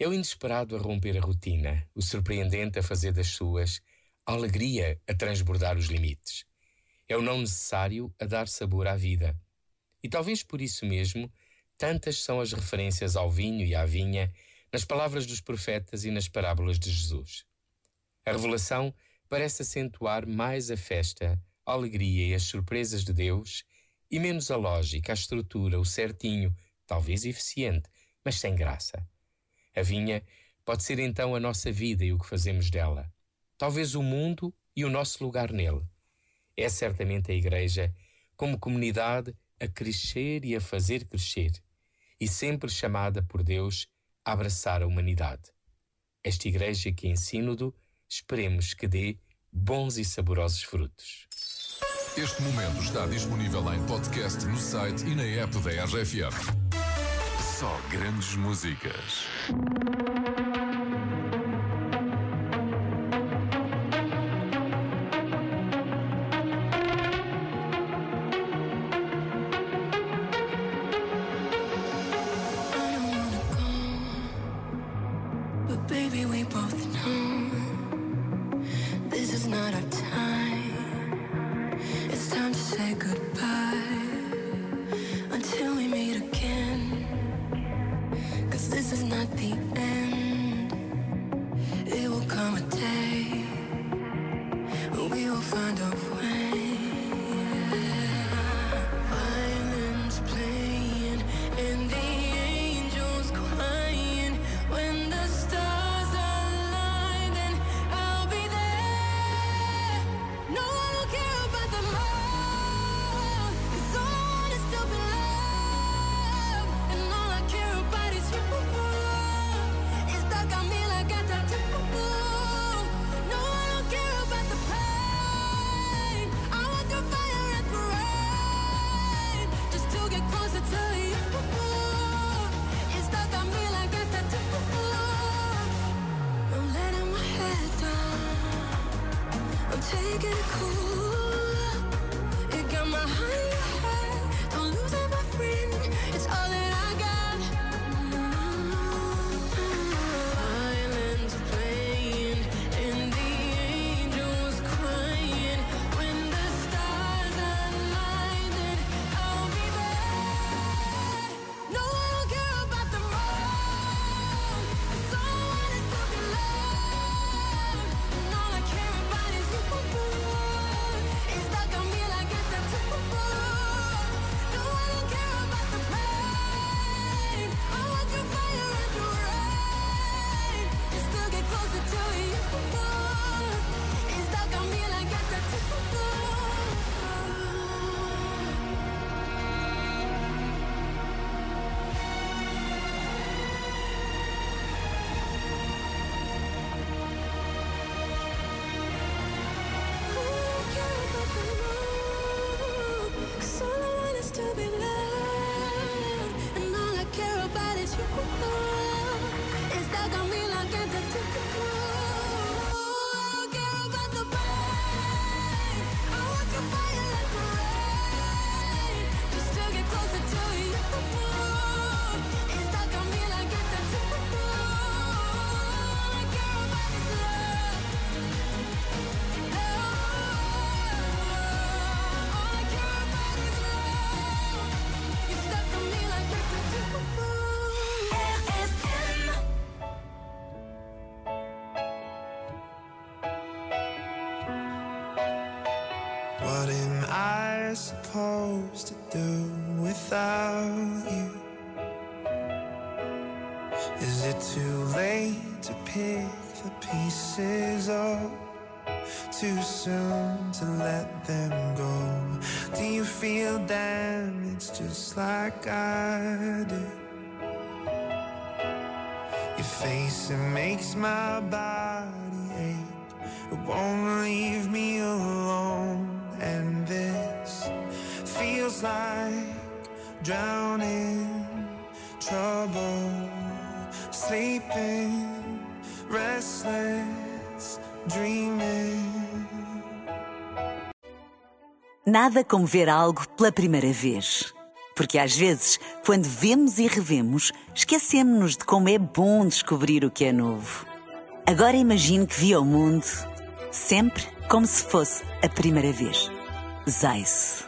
É o inesperado a romper a rotina, o surpreendente a fazer das suas, a alegria a transbordar os limites. É o não necessário a dar sabor à vida. E talvez por isso mesmo, tantas são as referências ao vinho e à vinha nas palavras dos profetas e nas parábolas de Jesus. A revelação parece acentuar mais a festa, a alegria e as surpresas de Deus e menos a lógica, a estrutura, o certinho, talvez eficiente, mas sem graça. A vinha pode ser então a nossa vida e o que fazemos dela. Talvez o mundo e o nosso lugar nele. É certamente a Igreja, como comunidade, a crescer e a fazer crescer, e sempre chamada por Deus a abraçar a humanidade. Esta Igreja que em Sínodo esperemos que dê bons e saborosos frutos. Este momento está disponível em podcast no site e na app da RFM. Só grandes músicas. Not the end. believe Supposed to do without you? Is it too late to pick the pieces up? Too soon to let them go? Do you feel damaged just like I do? You face, it makes my body ache. It won't leave me alone, and this feels like drowning, trouble, sleeping, restless, dreaming. Nada como ver algo pela primeira vez. Porque às vezes, quando vemos e revemos, esquecemos-nos de como é bom descobrir o que é novo. Agora imagine que viu o mundo sempre como se fosse a primeira vez. Zais.